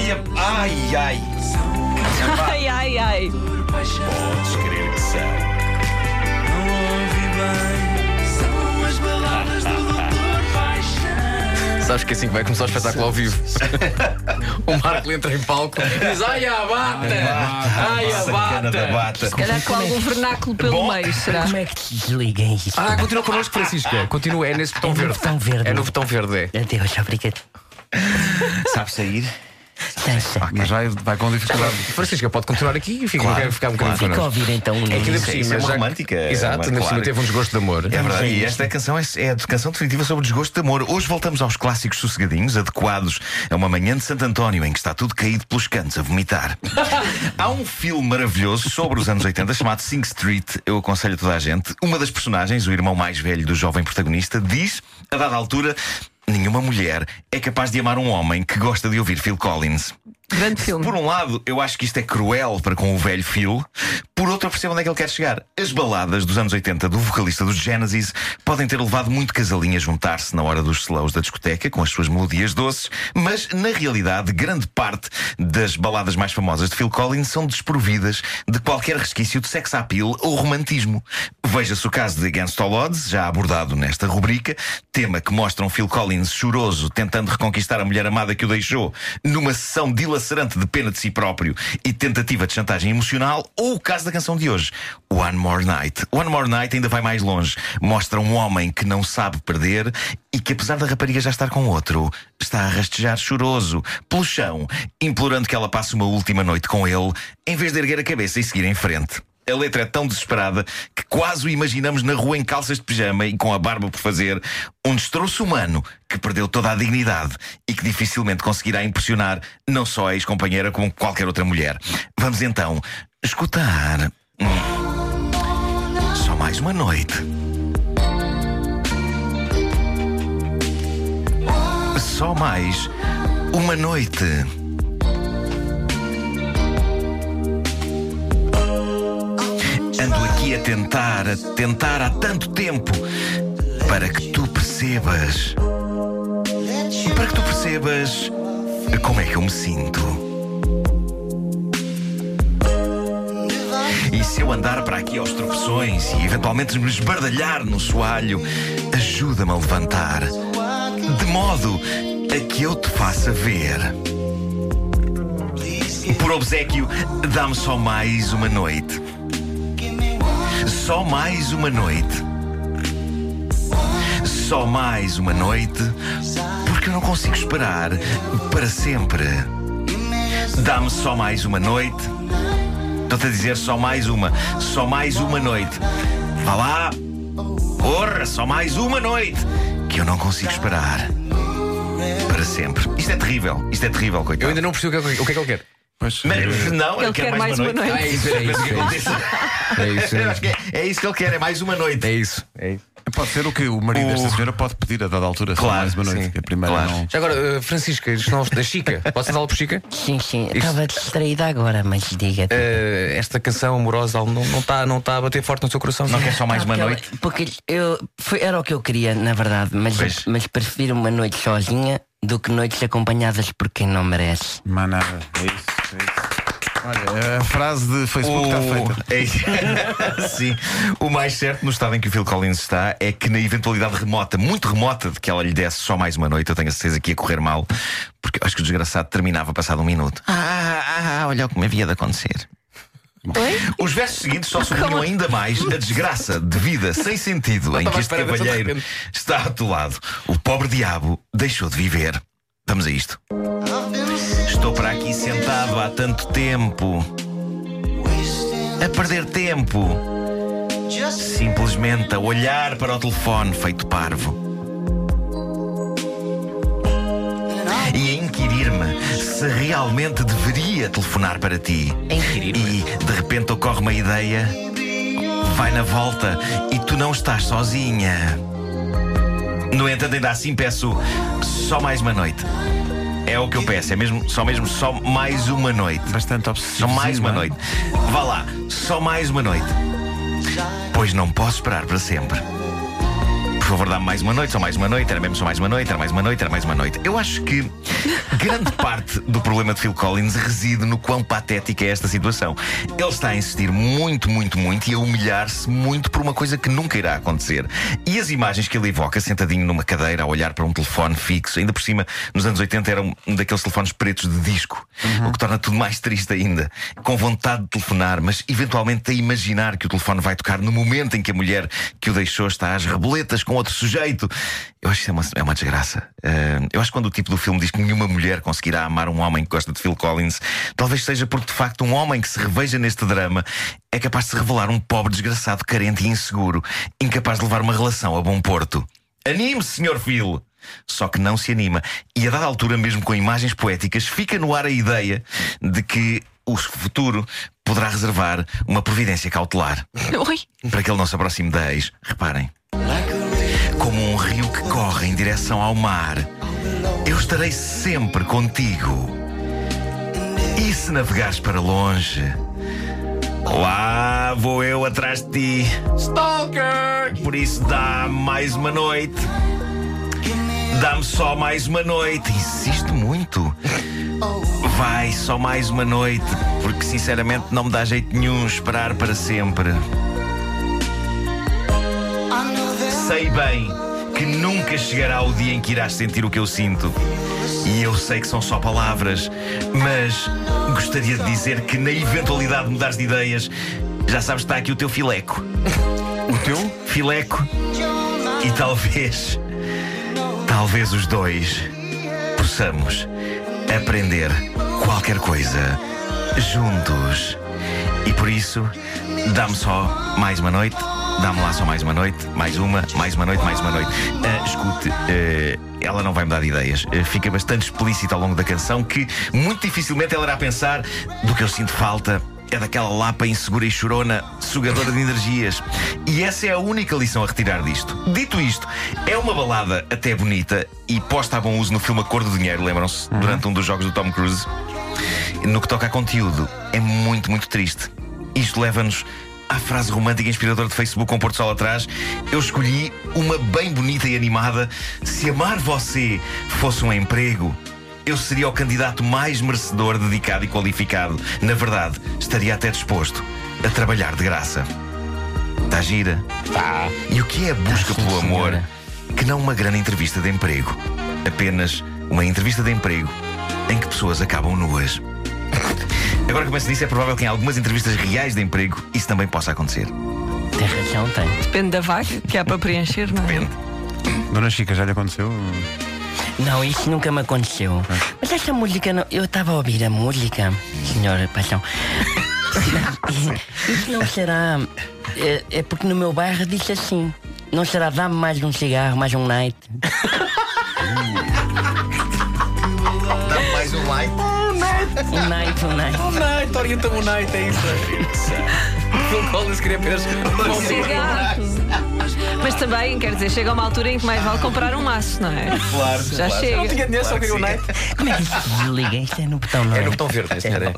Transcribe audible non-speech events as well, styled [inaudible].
Ai, a- ai, ai. Ai, ai, ai. Podes crer que são. Sabes que assim que vai começar o espetáculo ao vivo. [laughs] o Marco entra em palco e diz: Ai, a bata! Ai, a Sacana da bata! bata. Se calhar com algum vernáculo pelo Bom. meio, será? Como é que desliguem isto? Ah, continua connosco, Francisca. Continua, é nesse botão É no verde. botão verde. É no botão verde, é. Adeus, obrigado. Sabe sair? Dança. Mas vai, vai com dificuldade. Francisca, pode continuar aqui e fica, Claro, ficar um bocadinho Fica a ouvir então o É que ainda por Isso é cima. uma romântica, Exato, ainda por cima claro. teve um desgosto de amor. É verdade, a e esta canção é, é a canção definitiva sobre o desgosto de amor. Hoje voltamos aos clássicos sossegadinhos, adequados a uma manhã de Santo António em que está tudo caído pelos cantos a vomitar. [laughs] Há um filme maravilhoso sobre os anos 80 chamado Sing Street. Eu aconselho a toda a gente. Uma das personagens, o irmão mais velho do jovem protagonista, diz, a dada altura. Nenhuma mulher é capaz de amar um homem que gosta de ouvir Phil Collins. Grande filme. Por um lado, eu acho que isto é cruel para com o velho Phil. Por outro, eu percebo onde é que ele quer chegar. As baladas dos anos 80 do vocalista dos Genesis podem ter levado muito casalinho a juntar-se na hora dos slows da discoteca com as suas melodias doces, mas na realidade, grande parte das baladas mais famosas de Phil Collins são desprovidas de qualquer resquício de sex appeal ou romantismo. Veja-se o caso de Against All Odds, já abordado nesta rubrica, tema que mostra um Phil Collins choroso tentando reconquistar a mulher amada que o deixou numa sessão dilacerante de pena de si próprio e tentativa de chantagem emocional, ou o caso da canção de hoje, One More Night. One More Night ainda vai mais longe. Mostra um homem que não sabe perder e que, apesar da rapariga já estar com outro, está a rastejar choroso pelo chão, implorando que ela passe uma última noite com ele, em vez de erguer a cabeça e seguir em frente. A letra é tão desesperada que quase o imaginamos na rua em calças de pijama e com a barba por fazer, um destroço humano que perdeu toda a dignidade e que dificilmente conseguirá impressionar não só a ex-companheira como qualquer outra mulher. Vamos então escutar. Hum. Só mais uma noite. Só mais uma noite. Ando aqui a tentar, a tentar há tanto tempo para que tu percebas. Para que tu percebas como é que eu me sinto. E se eu andar para aqui aos tropeções e eventualmente me esbardalhar no soalho, ajuda-me a levantar. De modo a que eu te faça ver. Por obsequio, dá-me só mais uma noite. Só mais uma noite. Só mais uma noite. Porque eu não consigo esperar para sempre. Dá-me só mais uma noite. Estou-te a dizer só mais uma. Só mais uma noite. Vá lá. Porra, só mais uma noite. Que eu não consigo esperar. Para sempre. Isto é terrível. Isto é terrível, Eu coitado. ainda não percebi o que é, o que é que ele quer. Pois, Mas, não, Ele quer mais uma noite. Ah, é isso, é isso. É isso, é isso, Eu é, é isso que ele quer, é mais uma noite. é isso. É isso. Pode ser o que o marido O- desta senhora pode pedir a dada altura, só Claro, mais uma noite. a primeira claro. não. Já agora, eh, Francisca, isto não, da Chica, [laughs] posso dar por Chica? Sim, sim. Estava distraída agora, mas diga. Eh, esta canção amorosa não está não tá, a bater forte no seu coração? Não quer só mais uma Porque noite? Porque eu, foi, era o que eu queria, na verdade, mas, Pois. mas prefiro uma noite sozinha do que noites acompanhadas por quem não merece. Mas nada. É isso, é isso. Olha, a frase de Facebook está feita. [laughs] É. Sim. O mais certo no estado em que o Phil Collins está é que na eventualidade remota, muito remota, de que ela lhe desse só mais uma noite, eu tenho a certeza que ia correr mal, porque acho que o desgraçado terminava passado um minuto. Ah, ah, ah, olha o que me havia de acontecer. Oi? Os versos seguintes só [laughs] sublinham ainda mais a desgraça de vida sem sentido em que este cavalheiro está atolado. O pobre diabo deixou de viver. Vamos a isto. Para aqui sentado há tanto tempo, a perder tempo, simplesmente a olhar para o telefone feito parvo. E a inquirir-me se realmente deveria telefonar para ti. E de repente ocorre uma ideia, vai na volta e tu não estás sozinha. No entanto, ainda assim peço só mais uma noite. É o que eu peço, é mesmo só mesmo só mais uma noite. Bastante Só obsessivo. mais uma é? noite. Vá lá, só mais uma noite. Pois não posso esperar para sempre. Favor, dá-me mais uma noite, só mais uma noite, era mesmo só mais uma noite, era mais uma noite, era mais uma noite. Eu acho que grande [laughs] parte do problema de Phil Collins reside no quão patética é esta situação. Ele está a insistir muito, muito, muito e a humilhar-se muito por uma coisa que nunca irá acontecer. E as imagens que ele evoca, sentadinho numa cadeira, a olhar para um telefone fixo, ainda por cima, nos anos 80 era um daqueles telefones pretos de disco, o que torna tudo mais triste ainda. Com vontade de telefonar, mas eventualmente a imaginar que o telefone vai tocar no momento em que a mulher que o deixou está às reboletas com outro sujeito. Eu acho que isso é uma, é uma desgraça. Uh, eu acho que quando o tipo do filme diz que nenhuma mulher conseguirá amar um homem que gosta de Phil Collins, talvez seja porque de facto um homem que se reveja neste drama é capaz de se revelar um pobre desgraçado carente e inseguro, incapaz de levar uma relação a bom porto. Anime-se, Sr. Phil! Só que não se anima. E a dada altura, mesmo com imagens poéticas, fica no ar a ideia de que o futuro poderá reservar uma providência cautelar. [laughs] Oi. Para que ele não se aproxime da ex. Reparem. Como um rio que corre em direção ao mar, eu estarei sempre contigo. E se navegares para longe, lá vou eu atrás de ti. Stalker! Por isso dá mais uma noite. Dá-me só mais uma noite. Insisto muito. Vai só mais uma noite, porque sinceramente não me dá jeito nenhum esperar para sempre. Sei bem que nunca chegará o dia em que irás sentir o que eu sinto. E eu sei que são só palavras, mas gostaria de dizer que na eventualidade de mudares de ideias, já sabes que está aqui o teu fileco. O teu? Fileco. E talvez, talvez os dois possamos aprender qualquer coisa juntos. E por isso, dá-me só mais uma noite. Dá-me lá só mais uma noite, mais uma, mais uma noite, mais uma noite. Ah, escute, ah, ela não vai mudar de ideias. Ah, fica bastante explícito ao longo da canção que muito dificilmente ela irá pensar do que eu sinto falta é daquela lapa insegura e chorona, sugadora de energias. E essa é a única lição a retirar disto. Dito isto, é uma balada até bonita e posta a bom uso no filme A Cor do Dinheiro, lembram-se? Durante um dos jogos do Tom Cruise. No que toca a conteúdo, é muito, muito triste. Isto leva-nos à frase romântica e inspiradora de Facebook com Porto Sol atrás. Eu escolhi uma bem bonita e animada. Se amar você fosse um emprego, eu seria o candidato mais merecedor, dedicado e qualificado. Na verdade, estaria até disposto a trabalhar de graça. Está gira? Tá. E o que é a busca sim, pelo amor senhora. que não uma grande entrevista de emprego? Apenas uma entrevista de emprego em que pessoas acabam nuas. Agora que penso nisso, é provável que em algumas entrevistas reais de emprego isso também possa acontecer. Tem razão, tem. Depende da vaga que há para preencher, não é? Depende. Dona Chica, já lhe aconteceu? Não, isso nunca me aconteceu. Mas essa música, não, eu estava a ouvir a música, senhora Paixão. [laughs] Isso não será. É, é porque no meu bairro disse assim: não será dá-me mais um cigarro, mais um night. Um night, um night. Oh, night, orienta-me o night, é isso. [laughs] Phil Collins queria apenas um. Mas também, quer dizer, chega uma altura em que mais vale comprar um maço, não é? Claro, Já claro. chega. Não tinha dinheiro, só queria o night. Como é que isso se desliga? Isto é no botão, não É é? no botão verde, senhora.